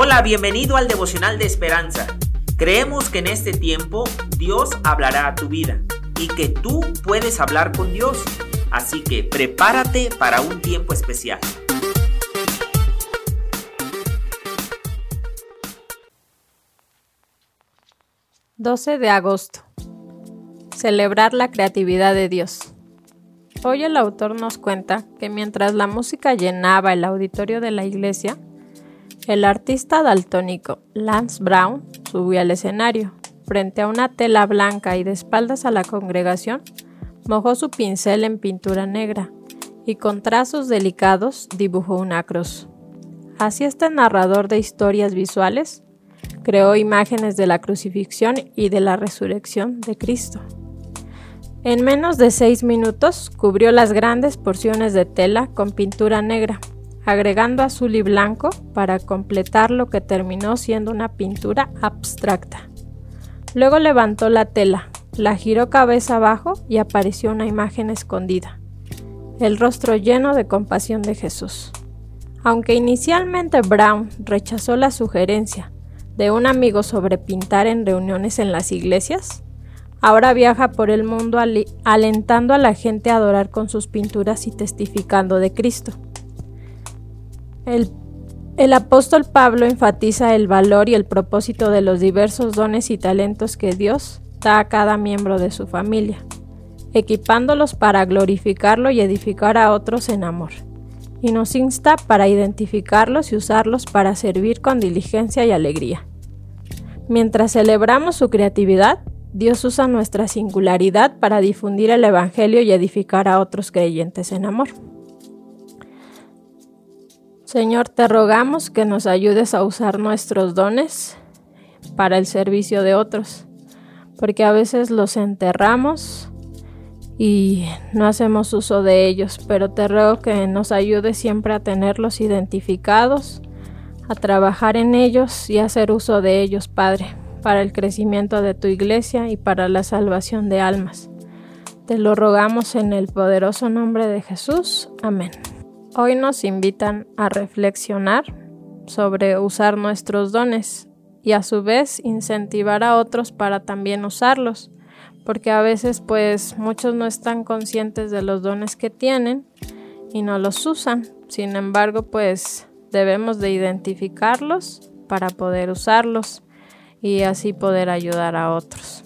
Hola, bienvenido al devocional de esperanza. Creemos que en este tiempo Dios hablará a tu vida y que tú puedes hablar con Dios. Así que prepárate para un tiempo especial. ...12 de agosto... Celebrar la creatividad de Dios. Hoy el autor nos cuenta que mientras la música llenaba el auditorio de la iglesia, el artista daltónico Lance Brown subió al escenario. Frente a una tela blanca y de espaldas a la congregación, mojó su pincel en pintura negra y con trazos delicados dibujó una cruz. Así este narrador de historias visuales creó imágenes de la crucifixión y de la resurrección de Cristo. En menos de seis minutos cubrió las grandes porciones de tela con pintura negra agregando azul y blanco para completar lo que terminó siendo una pintura abstracta. Luego levantó la tela, la giró cabeza abajo y apareció una imagen escondida, el rostro lleno de compasión de Jesús. Aunque inicialmente Brown rechazó la sugerencia de un amigo sobre pintar en reuniones en las iglesias, ahora viaja por el mundo alentando a la gente a adorar con sus pinturas y testificando de Cristo. El, apóstol Pablo enfatiza el valor y el propósito de los diversos dones y talentos que Dios da a cada miembro de su familia, equipándolos para glorificarlo y edificar a otros en amor, y nos insta para identificarlos y usarlos para servir con diligencia y alegría. Mientras celebramos su creatividad, Dios usa nuestra singularidad para difundir el Evangelio y edificar a otros creyentes en amor. Señor, te rogamos que nos ayudes a usar nuestros dones para el servicio de otros, porque a veces los enterramos y no hacemos uso de ellos, pero te ruego que nos ayudes siempre a tenerlos identificados, a trabajar en ellos y hacer uso de ellos, Padre, para el crecimiento de tu iglesia y para la salvación de almas. Te lo rogamos en el poderoso nombre de Jesús. Amén. Hoy nos invitan a reflexionar sobre usar nuestros dones y a su vez incentivar a otros para también usarlos, porque a veces pues muchos no están conscientes de los dones que tienen y no los usan. Sin embargo, pues debemos de identificarlos para poder usarlos y así poder ayudar a otros.